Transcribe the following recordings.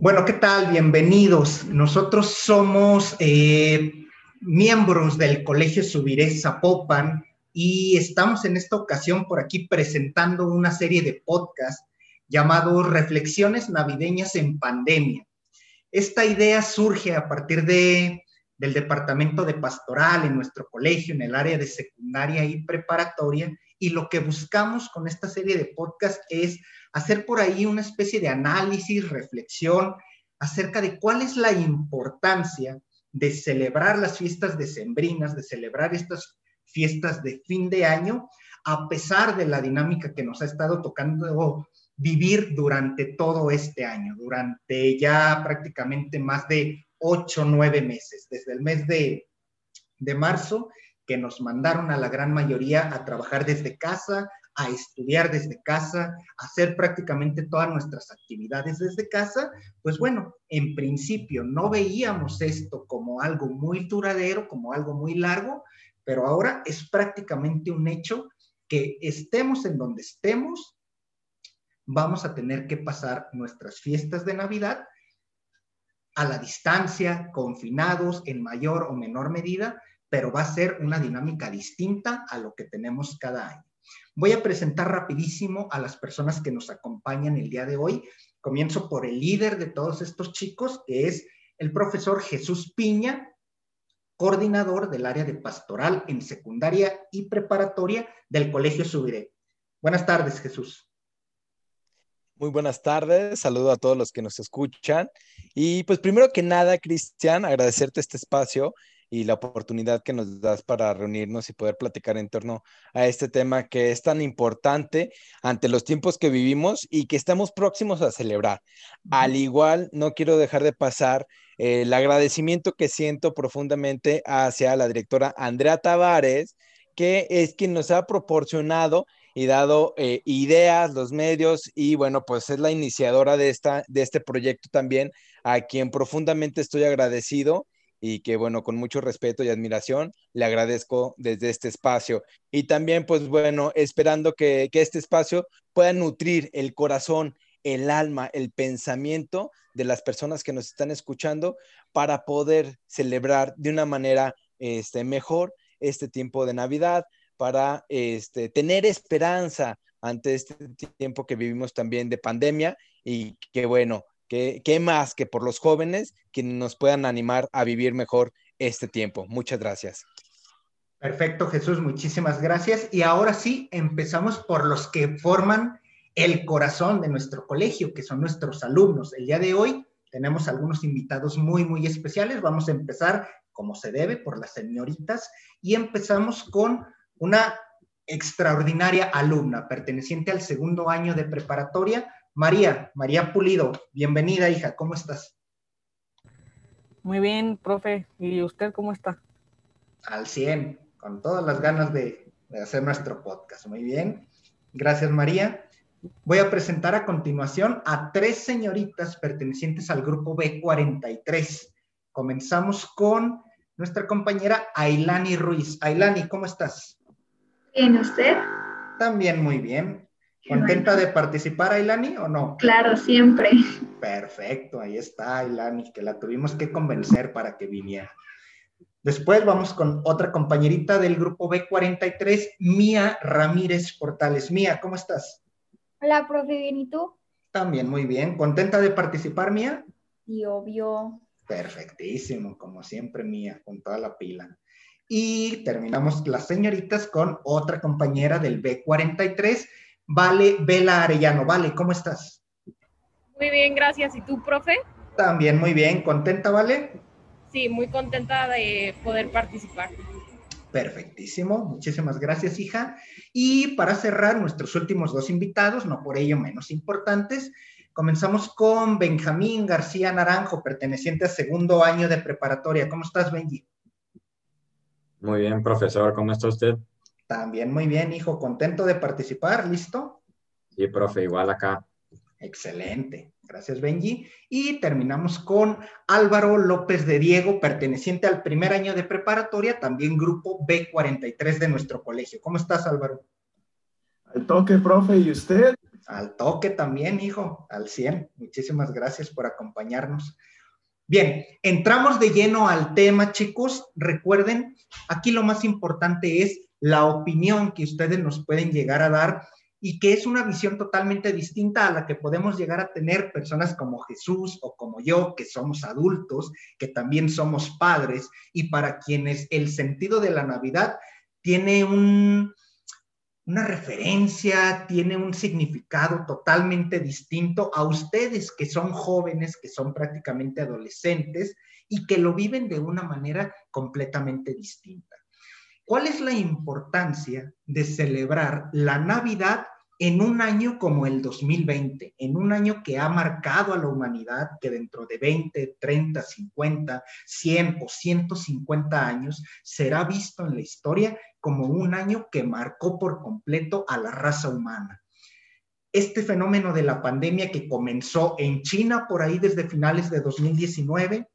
Bueno, ¿qué tal? Bienvenidos. Nosotros somos eh, miembros del Colegio Subiré Zapopan y estamos en esta ocasión por aquí presentando una serie de podcasts llamados Reflexiones Navideñas en Pandemia. Esta idea surge a partir de, del Departamento de Pastoral en nuestro colegio, en el área de secundaria y preparatoria, y lo que buscamos con esta serie de podcasts es hacer por ahí una especie de análisis, reflexión acerca de cuál es la importancia de celebrar las fiestas decembrinas, de celebrar estas fiestas de fin de año, a pesar de la dinámica que nos ha estado tocando vivir durante todo este año, durante ya prácticamente más de ocho, nueve meses, desde el mes de, de marzo, que nos mandaron a la gran mayoría a trabajar desde casa, a estudiar desde casa, a hacer prácticamente todas nuestras actividades desde casa, pues bueno, en principio no veíamos esto como algo muy duradero, como algo muy largo, pero ahora es prácticamente un hecho que estemos en donde estemos, vamos a tener que pasar nuestras fiestas de Navidad a la distancia, confinados en mayor o menor medida, pero va a ser una dinámica distinta a lo que tenemos cada año. Voy a presentar rapidísimo a las personas que nos acompañan el día de hoy. Comienzo por el líder de todos estos chicos, que es el profesor Jesús Piña, coordinador del área de pastoral en secundaria y preparatoria del Colegio Subiré. Buenas tardes, Jesús. Muy buenas tardes, saludo a todos los que nos escuchan. Y pues primero que nada, Cristian, agradecerte este espacio y la oportunidad que nos das para reunirnos y poder platicar en torno a este tema que es tan importante ante los tiempos que vivimos y que estamos próximos a celebrar. Al igual, no quiero dejar de pasar el agradecimiento que siento profundamente hacia la directora Andrea Tavares, que es quien nos ha proporcionado y dado eh, ideas, los medios y bueno, pues es la iniciadora de, esta, de este proyecto también, a quien profundamente estoy agradecido y que bueno, con mucho respeto y admiración le agradezco desde este espacio. Y también pues bueno, esperando que, que este espacio pueda nutrir el corazón, el alma, el pensamiento de las personas que nos están escuchando para poder celebrar de una manera este, mejor este tiempo de Navidad, para este, tener esperanza ante este tiempo que vivimos también de pandemia y que bueno, ¿Qué, más que por los jóvenes que nos puedan animar a vivir mejor este tiempo? Muchas gracias. Perfecto, Jesús, muchísimas gracias. Y ahora sí, empezamos por los que forman el corazón de nuestro colegio, que son nuestros alumnos. El día de hoy tenemos algunos invitados muy, muy especiales. Vamos a empezar, como se debe, por las señoritas y empezamos con una extraordinaria alumna perteneciente al segundo año de preparatoria, María, María Pulido, bienvenida hija, ¿cómo estás? Muy bien, profe. ¿Y usted cómo está? Al 100, con todas las ganas de, hacer nuestro podcast. Muy bien. Gracias, María. Voy a presentar a continuación a tres señoritas pertenecientes al grupo B43. Comenzamos con nuestra compañera Ailani Ruiz. Ailani, ¿cómo estás? Bien, ¿usted? También muy bien. ¿Contenta de participar, Ailani, o no? Claro, siempre. Perfecto, ahí está Ailani, que la tuvimos que convencer para que viniera. Después vamos con otra compañerita del grupo B43, Mía Ramírez Portales. Mía, ¿cómo estás? Hola, profe, bien, ¿y tú? También muy bien. ¿Contenta de participar, Mía? Sí, obvio. Perfectísimo, como siempre, Mía, con toda la pila. Y terminamos las señoritas con otra compañera del B43, Vale Vela Arellano. Vale, ¿cómo estás? Muy bien, gracias. ¿Y tú, profe? También muy bien. ¿Contenta, Vale? Sí, muy contenta de poder participar. Perfectísimo, muchísimas gracias, hija. Y para cerrar, nuestros últimos dos invitados, no por ello menos importantes, comenzamos con Benjamín García Naranjo, perteneciente al segundo año de preparatoria. ¿Cómo estás, Benji? Muy bien, profesor, ¿cómo está usted? También muy bien, hijo, contento de participar, ¿listo? Sí, profe, igual acá. Excelente, gracias Benji. Y terminamos con Álvaro López de Diego, perteneciente al primer año de preparatoria, también grupo B43 de nuestro colegio. ¿Cómo estás, Álvaro? Al toque, profe, ¿y usted? Al toque también, hijo, al 100. Muchísimas gracias por acompañarnos. Bien, entramos de lleno al tema, chicos. Recuerden, aquí lo más importante es la opinión que ustedes nos pueden llegar a dar y que es una visión totalmente distinta a la que podemos llegar a tener personas como Jesús o como yo, que somos adultos, que también somos padres y para quienes el sentido de la Navidad tiene un, una referencia, tiene un significado totalmente distinto a ustedes que son jóvenes, que son prácticamente adolescentes y que lo viven de una manera completamente distinta. ¿Cuál es la importancia de celebrar la Navidad en un año como el 2020, en un año que ha marcado a la humanidad, que dentro de 20, 30, 50, 100 o 150 años será visto en la historia como un año que marcó por completo a la raza humana. Este fenómeno de la pandemia que comenzó en China por ahí desde finales de 2019,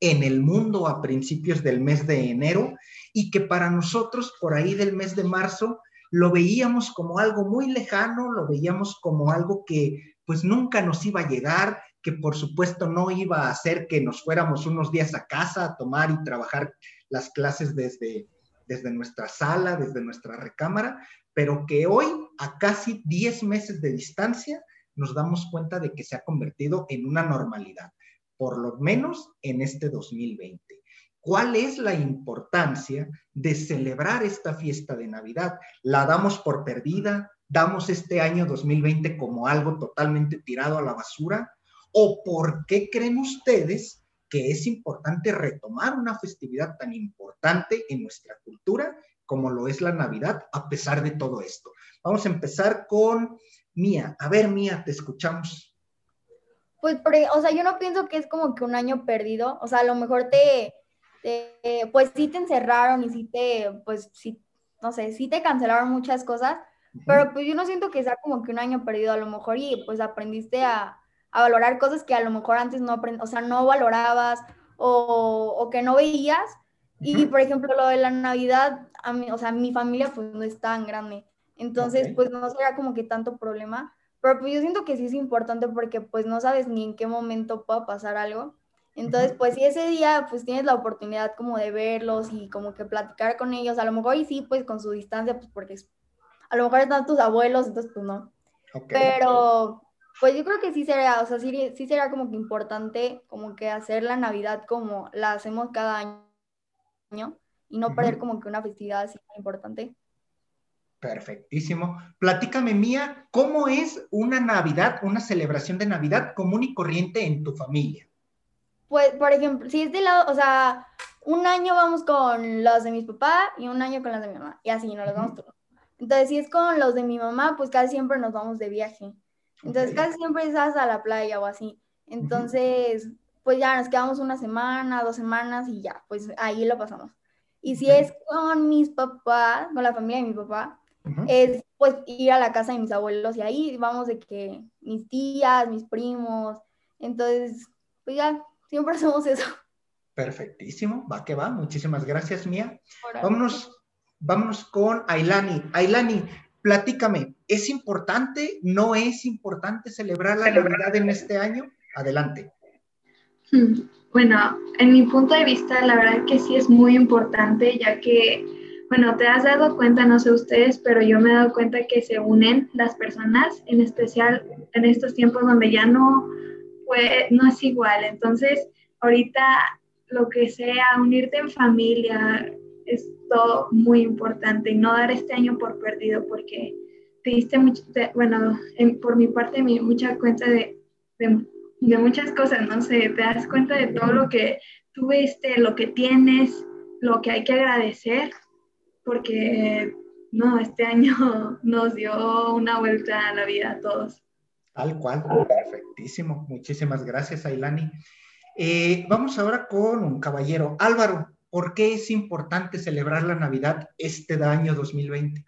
en el mundo a principios del mes de enero y que para nosotros por ahí del mes de marzo lo veíamos como algo muy lejano, lo veíamos como algo que pues nunca nos iba a llegar, que por supuesto no iba a hacer que nos fuéramos unos días a casa a tomar y trabajar las clases desde, desde nuestra sala, desde nuestra recámara, pero que hoy, a casi 10 meses de distancia, nos damos cuenta de que se ha convertido en una normalidad, por lo menos en este 2020. ¿Cuál es la importancia de celebrar esta fiesta de Navidad? ¿La damos por perdida? ¿Damos este año 2020 como algo totalmente tirado a la basura? ¿O por qué creen ustedes que es importante retomar una festividad tan importante en nuestra cultura como lo es la Navidad a pesar de todo esto? Vamos a empezar con Mía. A ver, Mía, te escuchamos. Pues, o sea, yo no pienso que es como que un año perdido. O sea, a lo mejor te pues sí te encerraron y sí te, pues sí, no sé, sí te cancelaron muchas cosas, pero pues yo no siento que sea como que un año perdido a lo mejor y pues aprendiste a, a valorar cosas que a lo mejor antes no, o sea, no valorabas o, o que no veías. Y por ejemplo, lo de la Navidad, a mí, o sea, mi familia pues no es tan grande, entonces pues no será como que tanto problema, pero pues yo siento que sí es importante porque pues no sabes ni en qué momento pueda pasar algo. Entonces, pues si ese día pues tienes la oportunidad como de verlos y como que platicar con ellos, a lo mejor y sí, pues con su distancia, pues porque a lo mejor están tus abuelos, entonces pues no. Pero pues yo creo que sí sería, o sea, sí, sí sería como que importante como que hacer la Navidad como la hacemos cada año y no perder como que una festividad así importante. Perfectísimo. Platícame, Mía, ¿cómo es una Navidad, una celebración de Navidad común y corriente en tu familia? Pues, por ejemplo, si es de lado, o sea, un año vamos con los de mis papás y un año con los de mi mamá, y así nos los vamos todos. Entonces, si es con los de mi mamá, pues casi siempre nos vamos de viaje. Entonces, casi siempre estás a la playa o así. Entonces, pues ya nos quedamos una semana, dos semanas y ya, pues ahí lo pasamos. Y si es con mis papás, con la familia de mi papá, es pues ir a la casa de mis abuelos y ahí vamos de que mis tías, mis primos, entonces, pues ya Siempre hacemos eso. Perfectísimo, va que va. Muchísimas gracias, Mía. Vámonos, vámonos con Ailani. Ailani, platícame, ¿es importante, no es importante celebrar la Navidad en este año? Adelante. Bueno, en mi punto de vista, la verdad que sí es muy importante, ya que, bueno, te has dado cuenta, no sé ustedes, pero yo me he dado cuenta que se unen las personas, en especial en estos tiempos donde ya no no es igual. Entonces, ahorita lo que sea, unirte en familia es todo muy importante y no dar este año por perdido porque te diste mucho, bueno, por mi parte, mi, mucha cuenta de, de, muchas cosas, no sé, te das cuenta de todo lo que tuviste, lo que tienes, lo que hay que agradecer, porque no, este año nos dio una vuelta a la vida a todos. Tal cual, perfectísimo. Muchísimas gracias, Ailani. Eh, vamos ahora con un caballero. Álvaro, ¿por qué es importante celebrar la Navidad este año 2020?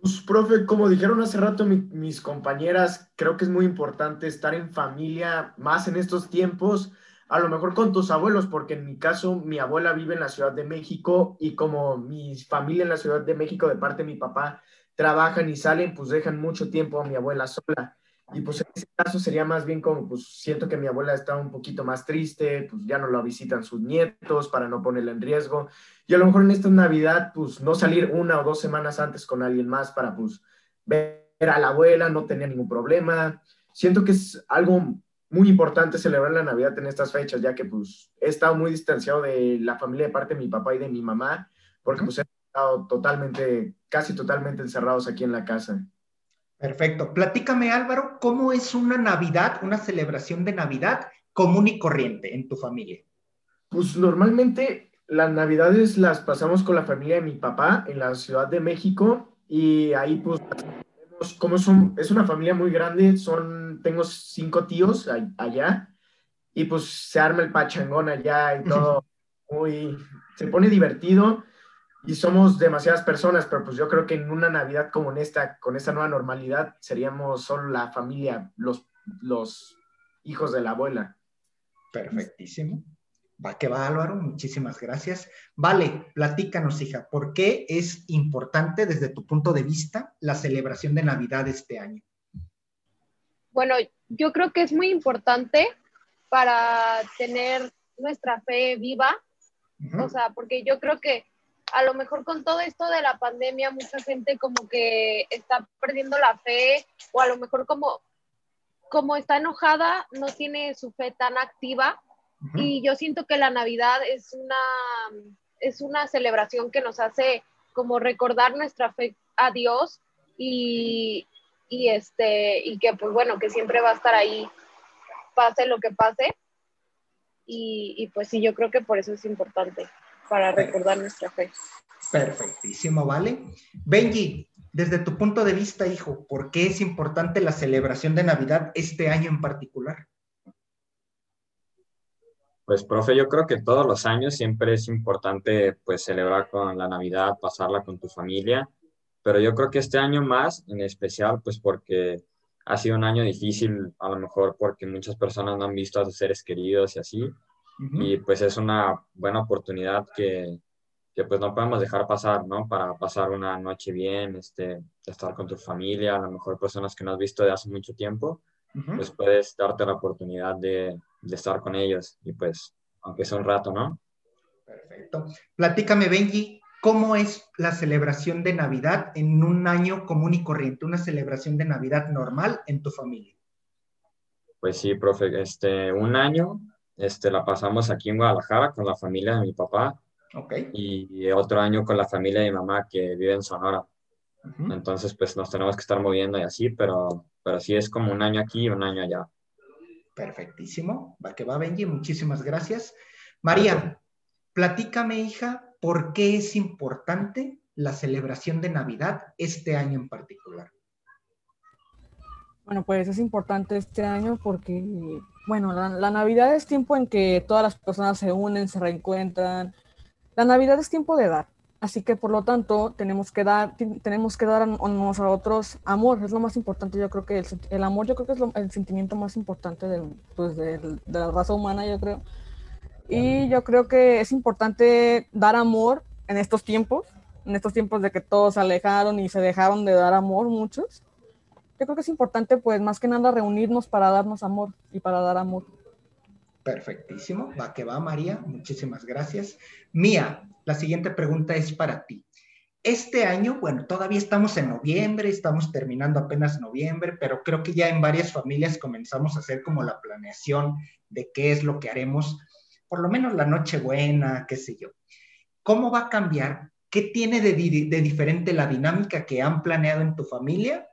Pues, profe, como dijeron hace rato mis compañeras, creo que es muy importante estar en familia, más en estos tiempos, a lo mejor con tus abuelos, porque en mi caso mi abuela vive en la Ciudad de México y como mi familia en la Ciudad de México de parte de mi papá trabajan y salen, pues dejan mucho tiempo a mi abuela sola. Y pues en ese caso sería más bien como, pues siento que mi abuela está un poquito más triste, pues ya no la visitan sus nietos para no ponerla en riesgo. Y a lo mejor en esta Navidad, pues no salir una o dos semanas antes con alguien más para pues ver a la abuela, no tener ningún problema. Siento que es algo muy importante celebrar la Navidad en estas fechas, ya que pues he estado muy distanciado de la familia de parte de mi papá y de mi mamá, porque pues he estado totalmente, casi totalmente encerrados aquí en la casa. Perfecto. Platícame, Álvaro, ¿cómo es una Navidad, una celebración de Navidad común y corriente en tu familia? Pues normalmente las Navidades las pasamos con la familia de mi papá en la Ciudad de México y ahí pues como es, es una familia muy grande, son, tengo cinco tíos allá y pues se arma el pachangón allá y todo muy, se pone divertido y somos demasiadas personas, pero pues yo creo que en una Navidad como en esta, con esta nueva normalidad, seríamos solo la familia, los, los hijos de la abuela. Perfectísimo. Va que va, Álvaro, muchísimas gracias. Vale, platícanos, hija, ¿por qué es importante desde tu punto de vista la celebración de Navidad este año? Bueno, yo creo que es muy importante para tener nuestra fe viva, o sea, porque yo creo que a lo mejor con todo esto de la pandemia, mucha gente como que está perdiendo la fe o a lo mejor como, como está enojada, no tiene su fe tan activa. Y yo siento que la Navidad es una, es una celebración que nos hace como recordar nuestra fe a Dios y, y, este, y que pues bueno, que siempre va a estar ahí, pase lo que pase. Y, y pues sí, yo creo que por eso es importante para recordar nuestra fe. Perfectísimo, vale. Benji, desde tu punto de vista, hijo, ¿por qué es importante la celebración de Navidad este año en particular? Pues, profe, yo creo que todos los años siempre es importante, pues, celebrar con la Navidad, pasarla con tu familia, pero yo creo que este año más, en especial, pues, porque ha sido un año difícil, a lo mejor porque muchas personas no han visto a sus seres queridos y así, y pues es una buena oportunidad que, que, pues no podemos dejar pasar, ¿no? Para pasar una noche bien, este, estar con tu familia, a lo mejor personas que no has visto de hace mucho tiempo, pues puedes darte la oportunidad de, de, estar con ellos y pues, aunque sea un rato, ¿no? Perfecto. Platícame, Benji, ¿cómo es la celebración de Navidad en un año común y corriente, una celebración de Navidad normal en tu familia? Pues sí, profe, este, un año este, la pasamos aquí en Guadalajara con la familia de mi papá. Okay. Y otro año con la familia de mi mamá que vive en Sonora. Entonces, pues nos tenemos que estar moviendo y así, pero, pero sí es como un año aquí y un año allá. Perfectísimo. Va que va, Benji. Muchísimas gracias. María, platícame, hija, ¿por qué es importante la celebración de Navidad este año en particular? Bueno, pues es importante este año porque bueno, la, Navidad es tiempo en que todas las personas se unen, se reencuentran. La Navidad es tiempo de dar. Así que por lo tanto tenemos que dar, tenemos que dar a unos a otros amor, es lo más importante, yo creo que el, amor yo creo que es el sentimiento más importante pues, de la raza humana, yo creo. Y yo creo que es importante dar amor en estos tiempos, en estos tiempos de que todos se alejaron y se dejaron de dar amor muchos yo creo que es importante, pues, más que nada reunirnos para darnos amor y para dar amor. Perfectísimo. Va que va, María. Muchísimas gracias. Mía, la siguiente pregunta es para ti. Este año, bueno, todavía estamos en noviembre, estamos terminando apenas noviembre, pero creo que ya en varias familias comenzamos a hacer como la planeación de qué es lo que haremos, por lo menos la noche buena, qué sé yo. ¿Cómo va a cambiar? ¿Qué tiene de, de diferente la dinámica que han planeado en tu familia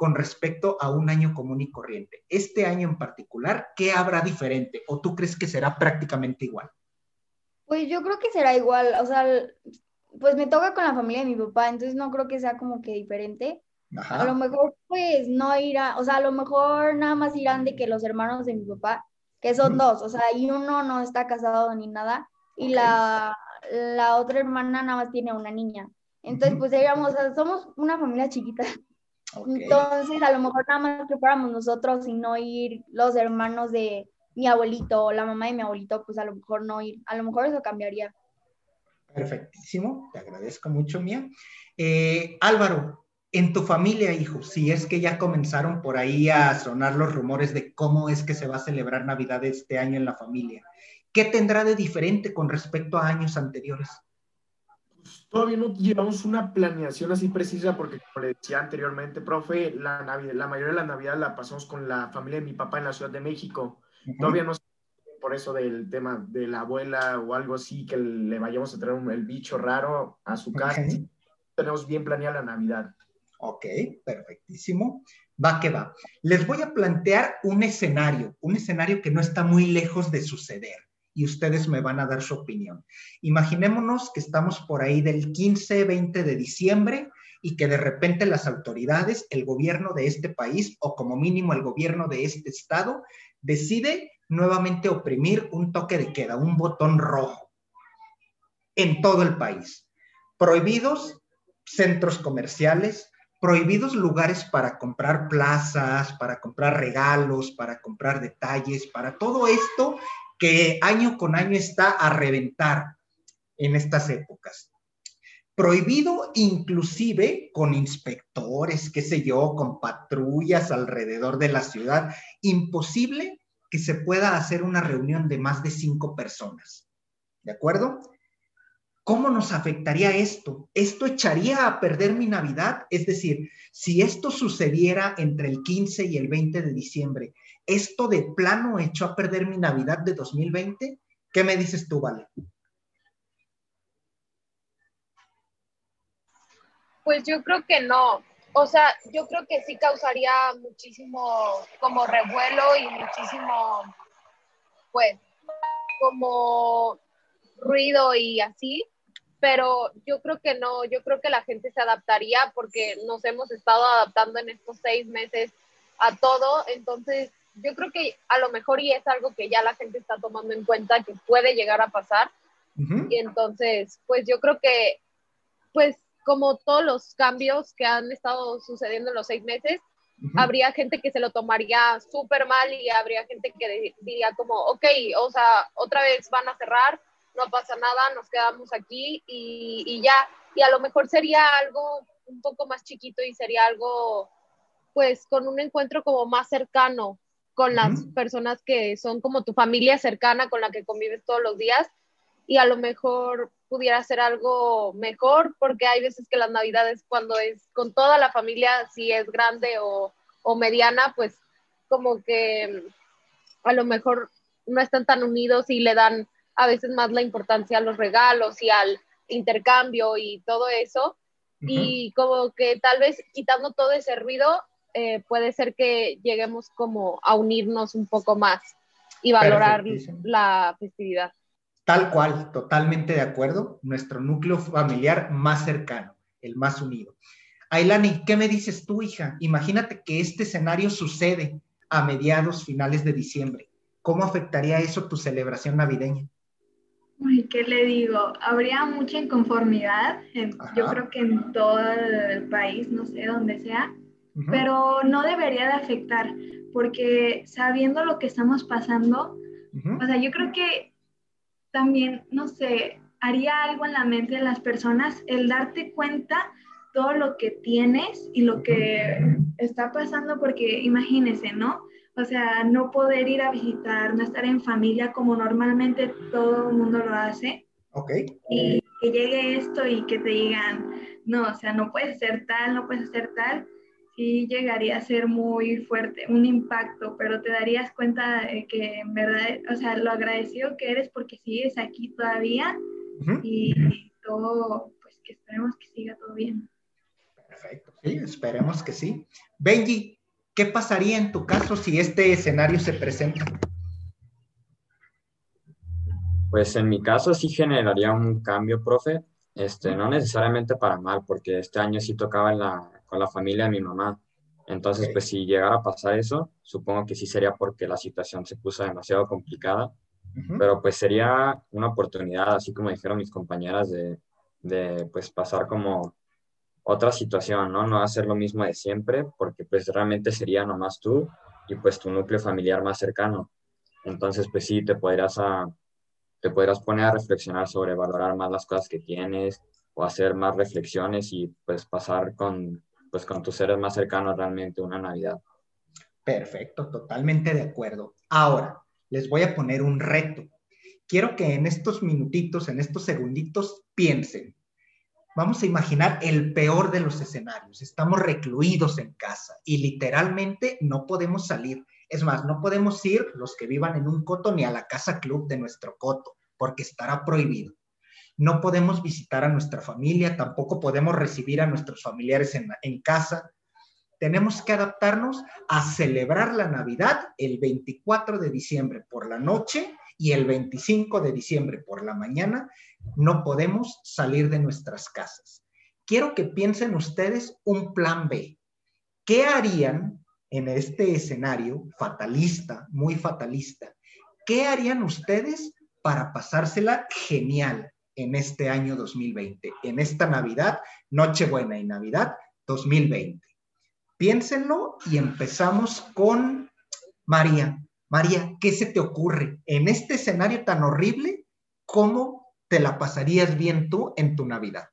con respecto a un año común y corriente. Este año en particular, ¿qué habrá diferente? ¿O tú crees que será prácticamente igual? Pues yo creo que será igual, o sea, pues me toca con la familia de mi papá, entonces no creo que sea como que diferente. A lo mejor pues no irá, o sea, a lo mejor nada más irán de que los hermanos de mi papá, que son dos, o sea, y uno no está casado ni nada, y la, la otra hermana nada más tiene una niña. Entonces, pues digamos, somos una familia chiquita. Entonces, a lo mejor nada más preparamos nosotros y no ir los hermanos de mi abuelito o la mamá de mi abuelito, pues a lo mejor no ir, a lo mejor eso cambiaría. Perfectísimo, te agradezco mucho, Mía. Eh, Álvaro, En tu familia, hijo, si es que ya comenzaron por ahí a sonar los rumores de cómo es que se va a celebrar Navidad este año en la familia, ¿qué tendrá de diferente con respecto a años anteriores? Todavía no llevamos una planeación así precisa porque, como le decía anteriormente, profe, la, Navidad, la mayoría de la Navidad la pasamos con la familia de mi papá en la Ciudad de México. Todavía no por eso del tema de la abuela o algo así, que le vayamos a traer el bicho raro a su casa. Tenemos bien planeada la Navidad. Ok, perfectísimo. Va que va. Les voy a plantear un escenario, un escenario que no está muy lejos de suceder y ustedes me van a dar su opinión. Imaginémonos que estamos por ahí del 15, 20 de diciembre y que de repente las autoridades, el gobierno de este país o como mínimo el gobierno de este estado decide nuevamente oprimir un toque de queda, un botón rojo en todo el país. Prohibidos centros comerciales, prohibidos lugares para comprar plazas, para comprar regalos, para comprar detalles, para todo esto que año con año está a reventar en estas épocas. Prohibido inclusive con inspectores, qué sé yo, con patrullas alrededor de la ciudad. Imposible que se pueda hacer una reunión de más de cinco personas. ¿De acuerdo? ¿Cómo nos afectaría esto? ¿Esto echaría a perder mi Navidad? Es decir, si esto sucediera entre el 15 y el 20 de diciembre, ¿esto de plano echó a perder mi Navidad de 2020? ¿Qué me dices tú, Vale? Pues yo creo que no. O sea, yo creo que sí causaría muchísimo como revuelo y muchísimo, pues, como ruido y así, pero yo creo que no, yo creo que la gente se adaptaría porque nos hemos estado adaptando en estos seis meses a todo, entonces yo creo que a lo mejor y es algo que ya la gente está tomando en cuenta que puede llegar a pasar, y entonces, pues yo creo que, pues como todos los cambios que han estado sucediendo en los seis meses, habría gente que se lo tomaría súper mal y habría gente que diría como, ok, o sea, otra vez van a cerrar, no pasa nada, nos quedamos aquí y, ya. Y a lo mejor sería algo un poco más chiquito y sería algo, pues, con un encuentro como más cercano con las personas que son como tu familia cercana con la que convives todos los días y a lo mejor pudiera ser algo mejor porque hay veces que las navidades cuando es con toda la familia, si es grande o, o mediana, pues como que a lo mejor no están tan unidos y le dan a veces más la importancia a los regalos y al intercambio y todo eso. Y como que tal vez quitando todo ese ruido, eh, puede ser que lleguemos como a unirnos un poco más y valorar la festividad. Tal cual, totalmente de acuerdo. Nuestro núcleo familiar más cercano, el más unido. Ailani, ¿qué me dices tú, hija? Imagínate que este escenario sucede a mediados, finales de diciembre. ¿Cómo afectaría eso tu celebración navideña? ¿Qué le digo? Habría mucha inconformidad, yo creo que en todo el país, no sé, dónde sea, pero no debería de afectar, porque sabiendo lo que estamos pasando, o sea, yo creo que también, no sé, haría algo en la mente de las personas el darte cuenta todo lo que tienes y lo que está pasando, porque imagínese, ¿no? O sea, no poder ir a visitar, no estar en familia como normalmente todo el mundo lo hace. Ok. Y que llegue esto y que te digan, no, o sea, no puedes ser tal, no puedes ser tal, sí llegaría a ser muy fuerte, un impacto, pero te darías cuenta de que en verdad, o sea, lo agradecido que eres porque sigues aquí todavía y todo, pues que esperemos que siga todo bien. Perfecto, sí, esperemos que sí. Benji, ¿Qué pasaría en tu caso si este escenario se presenta? Pues en mi caso sí generaría un cambio, profe, este, no necesariamente para mal, porque este año sí tocaba con la familia de mi mamá. Entonces, pues si llegara a pasar eso, supongo que sí sería porque la situación se puso demasiado complicada, pero pues sería una oportunidad, así como dijeron mis compañeras, de, de pues pasar como otra situación, ¿no? No hacer lo mismo de siempre, porque pues realmente sería nomás tú y pues tu núcleo familiar más cercano. Entonces, pues sí, te podrás, a, te podrás poner a reflexionar sobre valorar más las cosas que tienes o hacer más reflexiones y pues pasar con, pues con tus seres más cercanos realmente una Navidad. Perfecto, totalmente de acuerdo. Ahora, les voy a poner un reto. Quiero que en estos minutitos, en estos segunditos, piensen. Vamos a imaginar el peor de los escenarios. Estamos recluidos en casa y literalmente no podemos salir. Es más, no podemos ir los que vivan en un coto ni a la casa club de nuestro coto, porque estará prohibido. No podemos visitar a nuestra familia, tampoco podemos recibir a nuestros familiares en, casa. Tenemos que adaptarnos a celebrar la Navidad el 24 de diciembre por la noche y el 25 de diciembre por la mañana. No podemos salir de nuestras casas. Quiero que piensen ustedes un plan B. ¿Qué harían en este escenario fatalista, muy fatalista, ¿qué harían ustedes para pasársela genial en este año 2020, en esta Navidad, Nochebuena y Navidad 2020? Piénsenlo y empezamos con María. María, ¿qué se te ocurre? En este escenario tan horrible, ¿cómo te la pasarías bien tú en tu Navidad?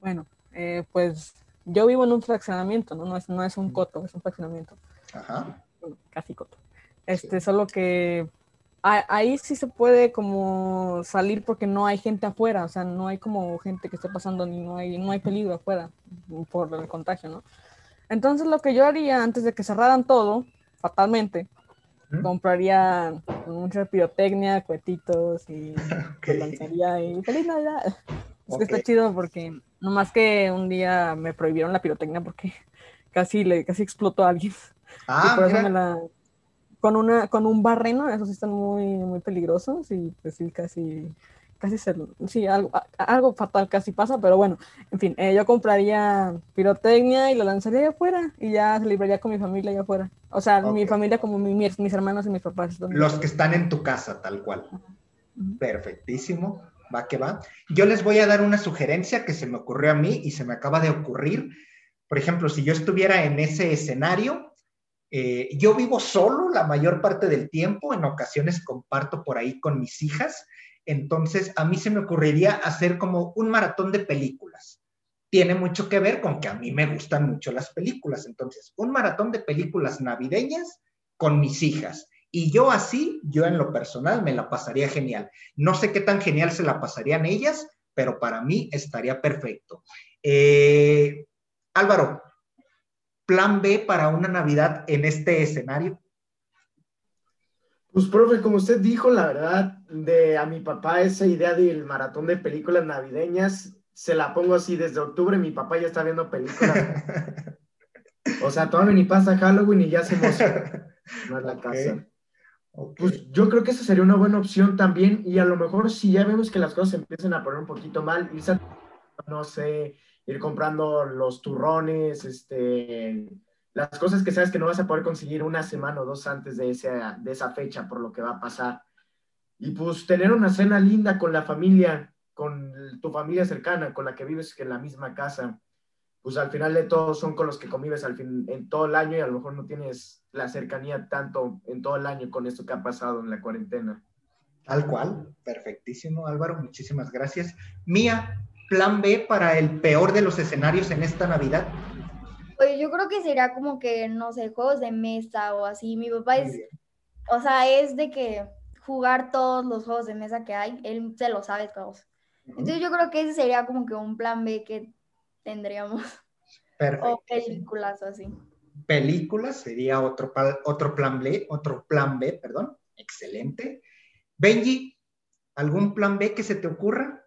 Bueno, eh, pues yo vivo en un fraccionamiento, ¿no? No es, no es un coto, es un fraccionamiento. Ajá. casi coto. Este, solo que ahí sí se puede como salir porque no hay gente afuera, o sea, no hay como gente que esté pasando ni no hay, no hay peligro afuera por el contagio, ¿no? Entonces lo que yo haría antes de que cerraran todo, fatalmente, compraría mucha pirotecnia, cuetitos y lanzaría y feliz Navidad. Es que está chido porque nomás que un día me prohibieron la pirotecnia porque casi le casi explotó a alguien. Ah, y por eso me la con una con un barreno, esos sí están muy muy peligrosos y pues sí casi casi se, sí, algo, algo fatal casi pasa, pero bueno, en fin, eh, yo compraría pirotecnia y la lanzaría allá afuera y ya se libraría con mi familia allá afuera. O sea, mi familia como mis, mis hermanos y mis papás. Los que están en tu casa, tal cual. Perfectísimo va que va. Yo les voy a dar una sugerencia que se me ocurrió a mí y se me acaba de ocurrir. Por ejemplo, si yo estuviera en ese escenario, eh, yo vivo solo la mayor parte del tiempo, en ocasiones comparto por ahí con mis hijas, entonces a mí se me ocurriría hacer como un maratón de películas. Tiene mucho que ver con que a mí me gustan mucho las películas, entonces un maratón de películas navideñas con mis hijas. Y yo así, yo en lo personal me la pasaría genial. No sé qué tan genial se la pasarían ellas, pero para mí estaría perfecto. Eh, Álvaro, plan B para una Navidad en este escenario. Pues, profe, como usted dijo, la verdad, de a mi papá esa idea del maratón de películas navideñas, se la pongo así, desde octubre mi papá ya está viendo películas. o sea, todavía ni pasa Halloween y ya se emociona. No es la casa. Pues yo creo que esa sería una buena opción también y a lo mejor si ya vemos que las cosas empiezan a poner un poquito mal, no sé, ir comprando los turrones, este, las cosas que sabes que no vas a poder conseguir una semana o dos antes de esa, de esa fecha por lo que va a pasar. Y pues tener una cena linda con la familia, con tu familia cercana, con la que vives en la misma casa pues al final de todo son con los que convives al fin, en todo el año y a lo mejor no tienes la cercanía tanto en todo el año con esto que ha pasado en la cuarentena. Tal cual, perfectísimo Álvaro, muchísimas gracias. Mía, plan B para el peor de los escenarios en esta Navidad. Pues yo creo que sería como que, no sé, juegos de mesa o así. Mi papá es, o sea, es de que jugar todos los juegos de mesa que hay, él se lo sabe todos. Entonces yo creo que ese sería como que un plan B que tendríamos. Perfecto. O películas o así. Películas sería otro, otro plan B, otro plan B, perdón. Excelente. Benji, ¿algún plan B que se te ocurra?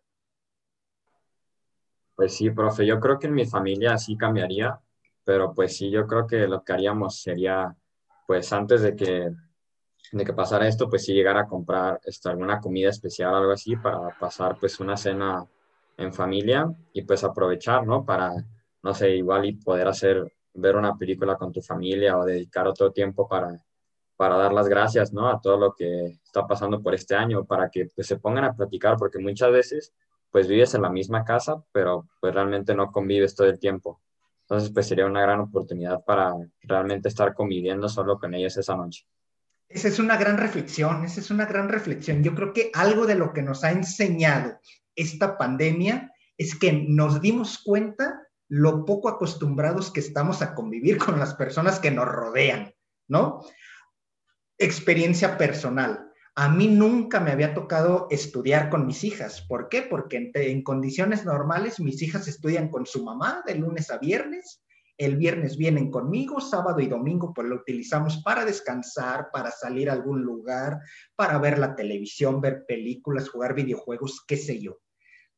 Pues sí, profe, yo creo que en mi familia sí cambiaría, pero pues sí, yo creo que lo que haríamos sería, pues antes de que, de que pasara esto, pues sí llegar a comprar esto, alguna comida especial, algo así, para pasar pues una cena en familia y pues aprovechar, ¿no? Para, no sé, igual y poder hacer, ver una película con tu familia o dedicar otro tiempo para, para dar las gracias, ¿no? A todo lo que está pasando por este año, para que pues, se pongan a platicar, porque muchas veces pues vives en la misma casa, pero pues realmente no convives todo el tiempo. Entonces pues sería una gran oportunidad para realmente estar conviviendo solo con ellos esa noche. Esa es una gran reflexión, esa es una gran reflexión. Yo creo que algo de lo que nos ha enseñado esta pandemia es que nos dimos cuenta lo poco acostumbrados que estamos a convivir con las personas que nos rodean, ¿no? Experiencia personal. A mí nunca me había tocado estudiar con mis hijas. ¿Por qué? Porque en, condiciones normales mis hijas estudian con su mamá de lunes a viernes. El viernes vienen conmigo, sábado y domingo pues lo utilizamos para descansar, para salir a algún lugar, para ver la televisión, ver películas, jugar videojuegos, qué sé yo.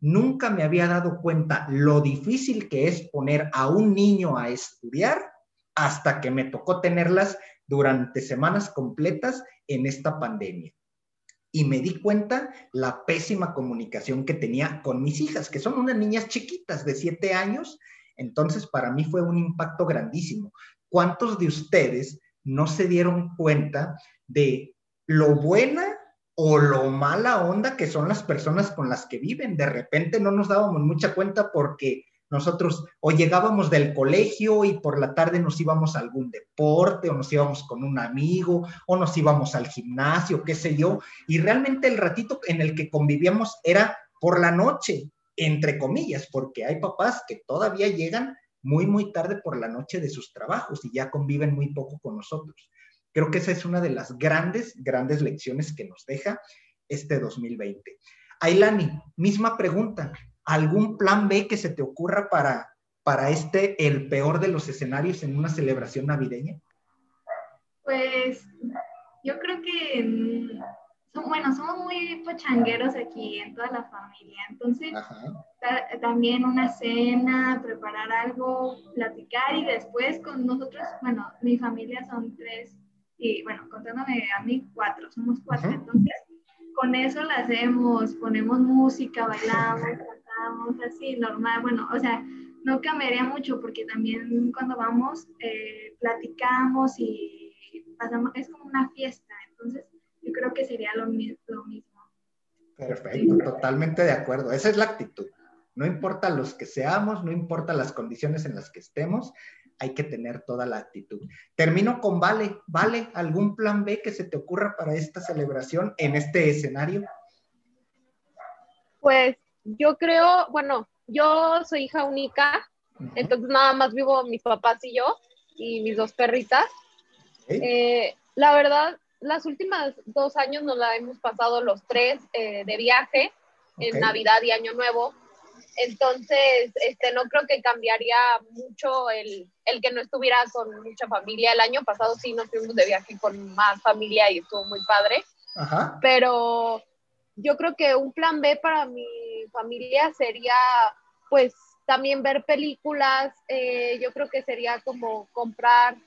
Nunca me había dado cuenta lo difícil que es poner a un niño a estudiar hasta que me tocó tenerlas durante semanas completas en esta pandemia. Y me di cuenta la pésima comunicación que tenía con mis hijas, que son unas niñas chiquitas de siete años. Entonces, para mí fue un impacto grandísimo. ¿Cuántos de ustedes no se dieron cuenta de lo buena o lo mala onda que son las personas con las que viven. De repente no nos dábamos mucha cuenta porque nosotros o llegábamos del colegio y por la tarde nos íbamos a algún deporte o nos íbamos con un amigo o nos íbamos al gimnasio, qué sé yo, y realmente el ratito en el que convivíamos era por la noche, entre comillas, porque hay papás que todavía llegan muy, muy tarde por la noche de sus trabajos y ya conviven muy poco con nosotros. Creo que esa es una de las grandes, grandes lecciones que nos deja este 2020. Ailani, misma pregunta. ¿Algún plan B que se te ocurra para, para este, el peor de los escenarios en una celebración navideña? Pues yo creo que, mm, bueno, somos muy pochangueros aquí en toda la familia, entonces también una cena, preparar algo, platicar y después con nosotros, bueno, mi familia son tres y bueno, contándome a mí, cuatro, somos cuatro. Entonces, con eso la hacemos, ponemos música, bailamos, cantamos, así, normal. Bueno, o sea, no cambiaría mucho porque también cuando vamos eh, platicamos y pasamos, es como una fiesta. Entonces, yo creo que sería lo, lo mismo. Perfecto, totalmente de acuerdo. Esa es la actitud. No importa los que seamos, no importa las condiciones en las que estemos, hay que tener toda la actitud. Termino con Vale. Vale, ¿algún plan B que se te ocurra para esta celebración en este escenario? Pues yo creo, bueno, yo soy hija única, entonces nada más vivo mis papás y yo y mis dos perritas. Eh, la verdad, las últimas dos años nos la hemos pasado los tres eh, de viaje en Navidad y Año Nuevo. Entonces, este, no creo que cambiaría mucho el, el, que no estuviera con mucha familia. El año pasado sí nos fuimos de viaje con más familia y estuvo muy padre. Pero yo creo que un plan B para mi familia sería, pues, también ver películas. Eh, yo creo que sería como comprar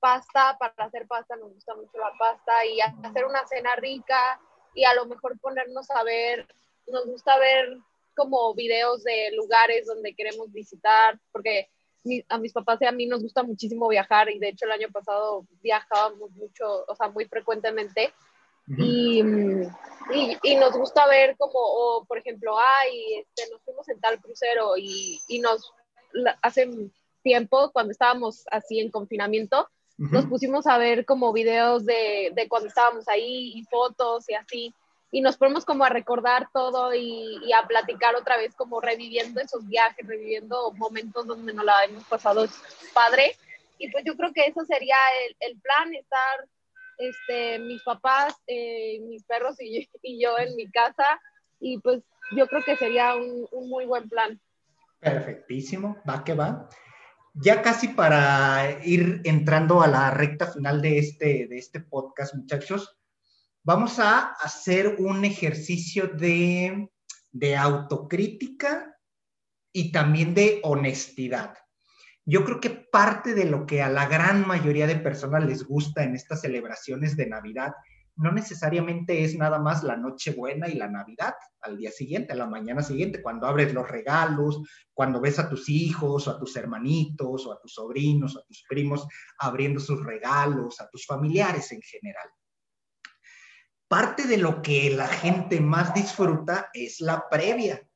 pasta para hacer pasta, nos gusta mucho la pasta, y hacer una cena rica y a lo mejor ponernos a ver, nos gusta ver como videos de lugares donde queremos visitar, porque a mis papás y a mí nos gusta muchísimo viajar y de hecho el año pasado viajábamos mucho, o sea, muy frecuentemente. Y, y, nos gusta ver como, o, por ejemplo, ay, este, nos fuimos en tal crucero y, y nos, hace tiempo, cuando estábamos así en confinamiento, nos pusimos a ver como videos de, de, cuando estábamos ahí y fotos y así y nos ponemos como a recordar todo y, a platicar otra vez, como reviviendo esos viajes, reviviendo momentos donde nos la hemos pasado padre. Y pues yo creo que eso sería el, plan, estar este, mis papás, eh, mis perros y, y, yo en mi casa. Y pues yo creo que sería un, un muy buen plan. Perfectísimo, va que va. Ya casi para ir entrando a la recta final de este, de este podcast, muchachos, vamos a hacer un ejercicio de, autocrítica y también de honestidad. Yo creo que parte de lo que a la gran mayoría de personas les gusta en estas celebraciones de Navidad no necesariamente es nada más la Nochebuena y la Navidad al día siguiente, a la mañana siguiente, cuando abres los regalos, cuando ves a tus hijos o a tus hermanitos o a tus sobrinos o a tus primos abriendo sus regalos, a tus familiares en general parte de lo que la gente más disfruta es la previa.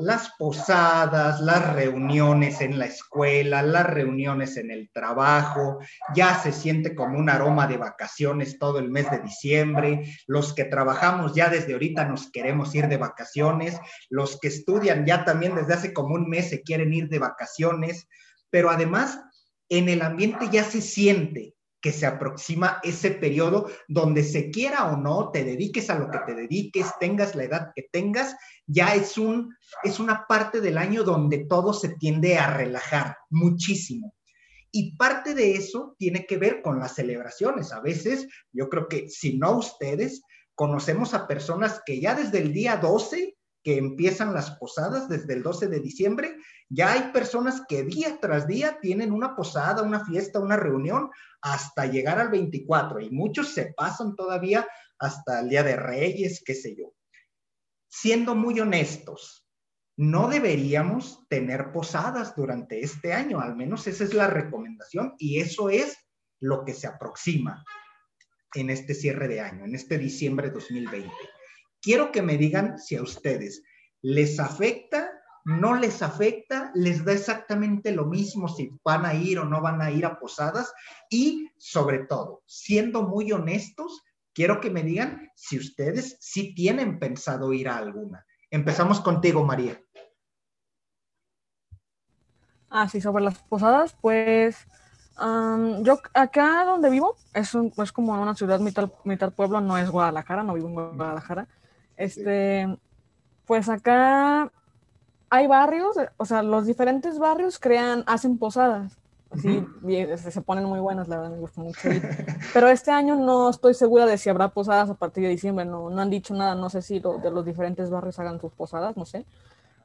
Las posadas, las reuniones en la escuela, las reuniones en el trabajo, ya se siente como un aroma de vacaciones todo el mes de diciembre, los que trabajamos ya desde ahorita nos queremos ir de vacaciones, los que estudian ya también desde hace como un mes se quieren ir de vacaciones, pero además en el ambiente ya se siente que se aproxima ese periodo donde se quiera o no, te dediques a lo que te dediques, tengas la edad que tengas, ya es, un, es una parte del año donde todo se tiende a relajar muchísimo. Y parte de eso tiene que ver con las celebraciones. A veces, yo creo que si no ustedes, conocemos a personas que ya desde el día 12 que empiezan las posadas desde el 12 de diciembre, ya hay personas que día tras día tienen una posada, una fiesta, una reunión hasta llegar al 24 y muchos se pasan todavía hasta el Día de Reyes, qué sé yo. Siendo muy honestos, no deberíamos tener posadas durante este año, al menos esa es la recomendación y eso es lo que se aproxima en este cierre de año, en este diciembre 2020. Quiero que me digan si a ustedes les afecta, no les afecta, les da exactamente lo mismo si van a ir o no van a ir a posadas y sobre todo, siendo muy honestos, quiero que me digan si ustedes sí tienen pensado ir a alguna. Empezamos contigo, María. Ah, sí, sobre las posadas, pues yo acá donde vivo es, es como una ciudad mitad, mitad pueblo, no es Guadalajara, no vivo en Guadalajara. Este, pues acá hay barrios, o sea, los diferentes barrios crean, hacen posadas. Así, se ponen muy buenas, la verdad, me gusta mucho. Pero este año no estoy segura de si habrá posadas a partir de diciembre, no, no han dicho nada, no sé si de los diferentes barrios hagan sus posadas, no sé.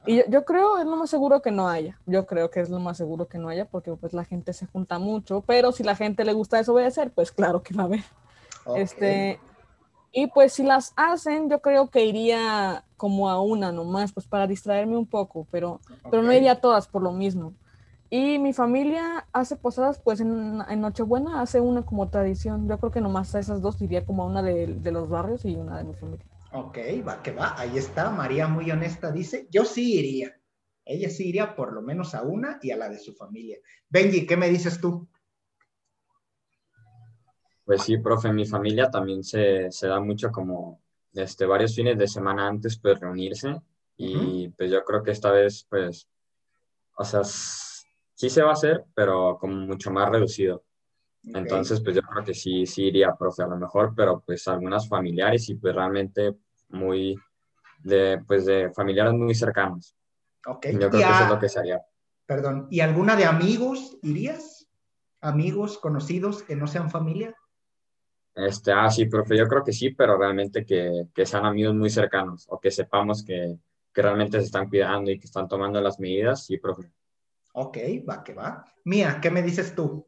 Y yo, creo, es lo más seguro que no haya, yo creo que es lo más seguro que no haya, porque pues la gente se junta mucho, pero si la gente le gusta desobedecer, pues claro que va a haber. Este, y pues si las hacen, yo creo que iría como a una nomás, pues para distraerme un poco, pero, pero no iría a todas por lo mismo. Y mi familia hace posadas, pues en, en, Nochebuena hace una como tradición. Yo creo que nomás a esas dos iría como a una de, de, los barrios y una de mi familia. Ok, va que va. Ahí está. María muy honesta dice, yo sí iría. Ella sí iría por lo menos a una y a la de su familia. Benji, ¿qué me dices tú? Pues sí, profe, mi familia también se, se da mucho como este, varios fines de semana antes pues reunirse y pues yo creo que esta vez pues, o sea, sí se va a hacer, pero como mucho más reducido. Entonces pues yo creo que sí, sí iría, profe, a lo mejor, pero pues algunas familiares y pues realmente muy de, pues de familiares muy cercanos. Ok. Yo creo que eso es lo que se haría. Perdón, ¿y alguna de amigos irías? ¿Amigos conocidos que no sean familia? Este, ah, sí, profe, yo creo que sí, pero realmente que, que sean amigos muy cercanos o que sepamos que, que, realmente se están cuidando y que están tomando las medidas, sí, profe. Ok, va que va. Mía, ¿qué me dices tú?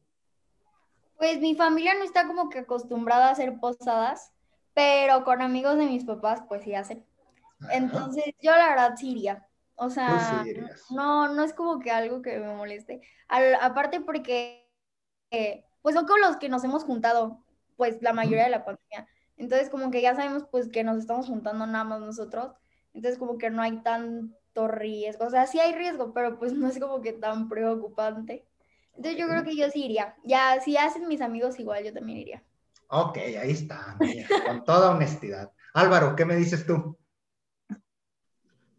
Pues mi familia no está como que acostumbrada a hacer posadas, pero con amigos de mis papás, pues sí hacen. Entonces, yo la verdad sí iría. O sea, no, no es como que algo que me moleste. aparte porque, eh, pues son con los que nos hemos juntado pues la mayoría de la pandemia. Entonces como que ya sabemos pues que nos estamos juntando nada más nosotros, entonces como que no hay tanto riesgo, o sea, sí hay riesgo, pero pues no es como que tan preocupante. Entonces yo creo que yo sí iría. Ya, si hacen mis amigos igual, yo también iría. Ok, ahí está, con toda honestidad. Álvaro, ¿qué me dices tú?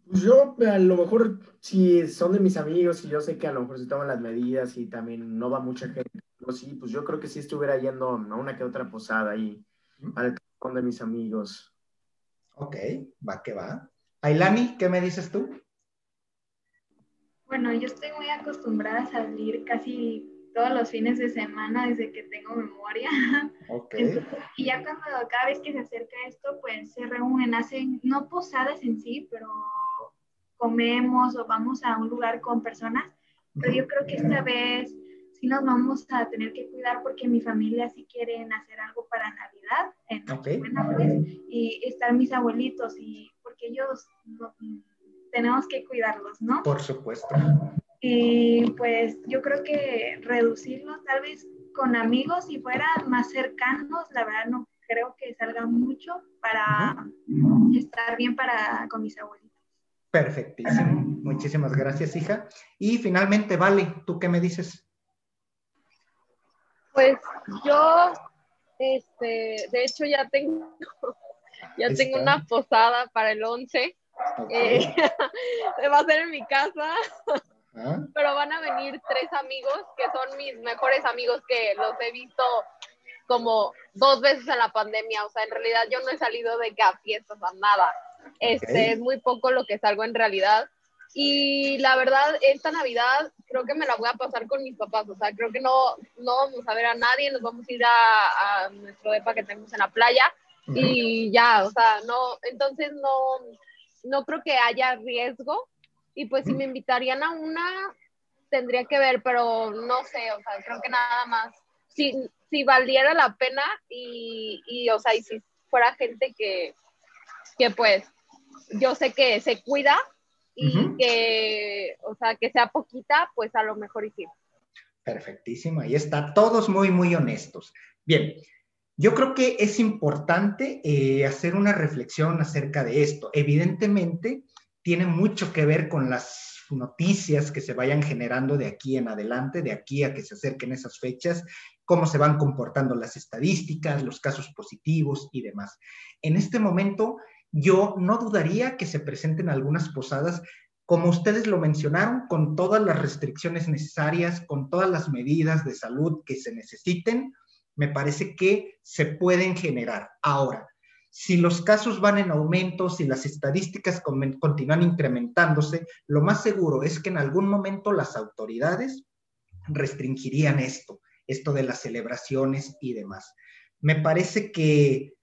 Pues yo, a lo mejor, si son de mis amigos y yo sé que a lo mejor se toman las medidas y también no va mucha gente, pues sí, pues yo creo que sí estuviera yendo a una que otra posada ahí, al con de mis amigos. Ok, va que va. Ailani, ¿qué me dices tú? Bueno, yo estoy muy acostumbrada a salir casi todos los fines de semana desde que tengo memoria. Okay. y ya cuando cada vez que se acerca esto, pues se reúnen, hacen, no posadas en sí, pero comemos o vamos a un lugar con personas, pero yo creo que esta vez sí nos vamos a tener que cuidar porque mi familia sí quieren hacer algo para Navidad, en okay. pues, y están mis abuelitos, y porque ellos tenemos que cuidarlos, ¿no? Por supuesto. Y pues yo creo que reducirlos tal vez con amigos, si fueran más cercanos, la verdad no creo que salga mucho para estar bien para con mis abuelitos. Perfectísimo. Muchísimas gracias, hija. Y finalmente, Vale, ¿tú qué me dices? Pues yo, este, de hecho ya tengo, ya tengo una posada para el 11. Eh, va a ser en mi casa. Ah. Pero van a venir tres amigos que son mis mejores amigos que los he visto como dos veces en la pandemia. O sea, en realidad yo no he salido de que a fiestas a nada. Este, Es muy poco lo que salgo en realidad. Y la verdad, esta Navidad creo que me la voy a pasar con mis papás. O sea, creo que no, no vamos a ver a nadie, nos vamos a ir a, a nuestro depa que tenemos en la playa y ya, o sea, no, entonces no, no creo que haya riesgo. Y pues si me invitarían a una, tendría que ver, pero no sé, o sea, creo que nada más. Si, si valiera la pena y, y, o sea, y si fuera gente que, que pues yo sé que se cuida y que, o sea, que sea poquita, pues a lo mejor y sí. Perfectísimo, ahí está, todos muy, muy honestos. Bien, yo creo que es importante eh, hacer una reflexión acerca de esto. Evidentemente, tiene mucho que ver con las noticias que se vayan generando de aquí en adelante, de aquí a que se acerquen esas fechas, cómo se van comportando las estadísticas, los casos positivos y demás. En este momento, yo no dudaría que se presenten algunas posadas, como ustedes lo mencionaron, con todas las restricciones necesarias, con todas las medidas de salud que se necesiten, me parece que se pueden generar. Ahora, si los casos van en aumento, si las estadísticas continúan incrementándose, lo más seguro es que en algún momento las autoridades restringirían esto, esto de las celebraciones y demás. Me parece que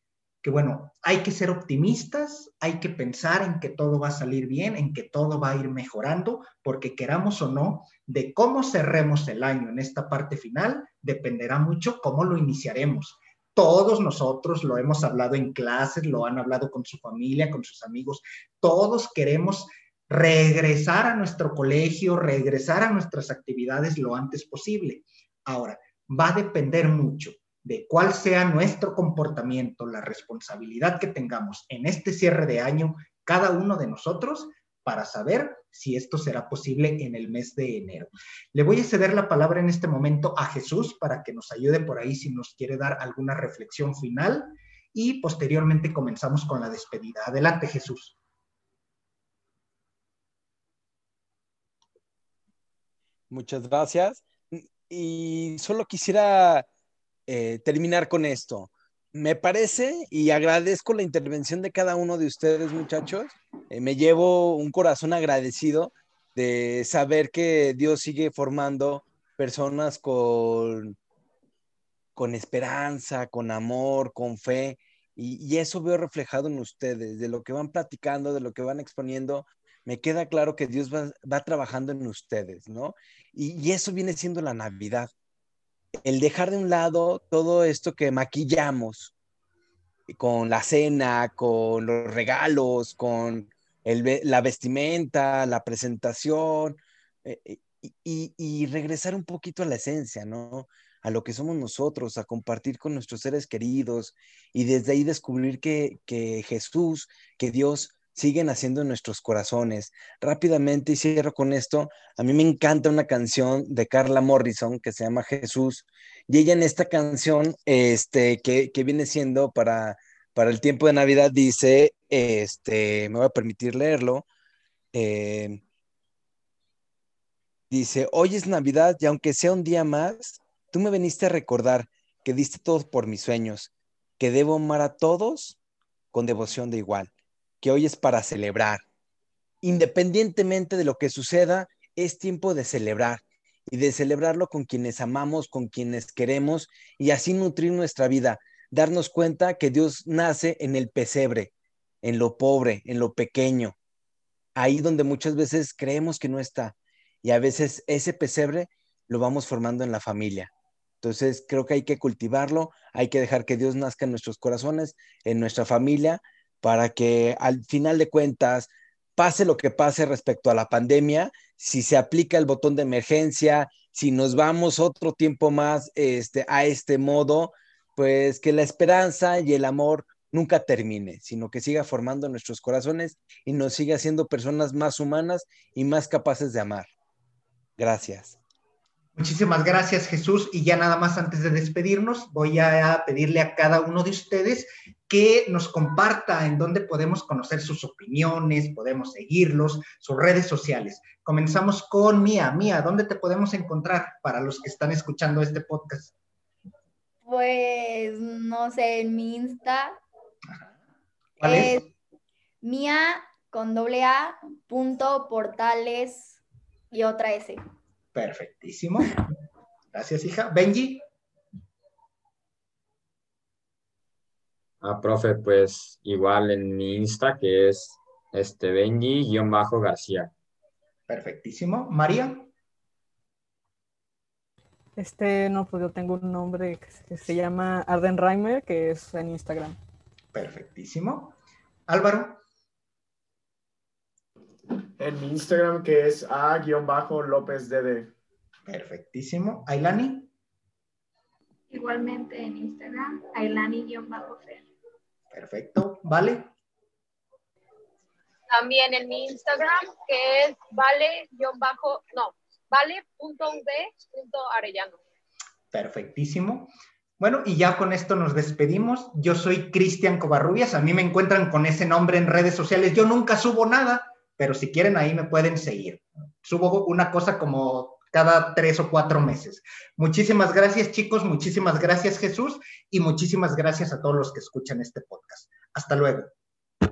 bueno, hay que ser optimistas, hay que pensar en que todo va a salir bien, en que todo va a ir mejorando, porque queramos o no, de cómo cerremos el año en esta parte final, dependerá mucho cómo lo iniciaremos. Todos nosotros lo hemos hablado en clases, lo han hablado con su familia, con sus amigos, todos queremos regresar a nuestro colegio, regresar a nuestras actividades lo antes posible. Ahora, va a depender mucho de cuál sea nuestro comportamiento, la responsabilidad que tengamos en este cierre de año, cada uno de nosotros, para saber si esto será posible en el mes de enero. Le voy a ceder la palabra en este momento a Jesús para que nos ayude por ahí si nos quiere dar alguna reflexión final y posteriormente comenzamos con la despedida. Adelante, Jesús. Muchas gracias. Y solo quisiera eh, terminar con esto. Me parece y agradezco la intervención de cada uno de ustedes, muchachos. Eh, me llevo un corazón agradecido de saber que Dios sigue formando personas con, con esperanza, con amor, con fe. Y, eso veo reflejado en ustedes, de lo que van platicando, de lo que van exponiendo. Me queda claro que Dios va, trabajando en ustedes, ¿no? y eso viene siendo la Navidad el dejar de un lado todo esto que maquillamos con la cena, con los regalos, con la vestimenta, la presentación, eh, eh, y, regresar un poquito a la esencia, ¿no? A lo que somos nosotros, a compartir con nuestros seres queridos y desde ahí descubrir que, que Jesús, que Dios siguen haciendo en nuestros corazones. Rápidamente, y cierro con esto, a mí me encanta una canción de Carla Morrison que se llama Jesús, y ella en esta canción, este, que, viene siendo para, para el tiempo de Navidad, dice, este, me voy a permitir leerlo, eh, dice, hoy es Navidad y aunque sea un día más, tú me viniste a recordar que diste todo por mis sueños, que debo amar a todos con devoción de igual que hoy es para celebrar. Independientemente de lo que suceda, es tiempo de celebrar y de celebrarlo con quienes amamos, con quienes queremos y así nutrir nuestra vida, darnos cuenta que Dios nace en el pesebre, en lo pobre, en lo pequeño, ahí donde muchas veces creemos que no está y a veces ese pesebre lo vamos formando en la familia. Entonces creo que hay que cultivarlo, hay que dejar que Dios nazca en nuestros corazones, en nuestra familia para que al final de cuentas, pase lo que pase respecto a la pandemia, si se aplica el botón de emergencia, si nos vamos otro tiempo más este, a este modo, pues que la esperanza y el amor nunca termine, sino que siga formando nuestros corazones y nos siga haciendo personas más humanas y más capaces de amar. Gracias. Muchísimas gracias Jesús y ya nada más antes de despedirnos voy a pedirle a cada uno de ustedes que nos comparta en dónde podemos conocer sus opiniones, podemos seguirlos, sus redes sociales. Comenzamos con Mía. Mía, ¿dónde te podemos encontrar para los que están escuchando este podcast? Pues no sé, en mi Insta. ¿Cuál es? Mía con doble A punto portales y otra S. Perfectísimo. Gracias, hija. Benji. Ah, profe, pues igual en mi Insta, que es este Benji-García. Perfectísimo. María. Este, no, pues yo tengo un nombre que se llama Arden Reimer, que es en Instagram. Perfectísimo. Álvaro. En mi Instagram, que es a-lópezdd. Perfectísimo. Ailani. Igualmente en Instagram, ailani-fer. Perfecto. ¿Vale? También en mi Instagram, que es vale-no, vale.v.arellano. Perfectísimo. Bueno, y ya con esto nos despedimos. Yo soy Cristian Covarrubias. A mí me encuentran con ese nombre en redes sociales. Yo nunca subo nada, pero si quieren ahí me pueden seguir. Subo una cosa como cada tres o cuatro meses. Muchísimas gracias chicos, muchísimas gracias Jesús y muchísimas gracias a todos los que escuchan este podcast. Hasta luego.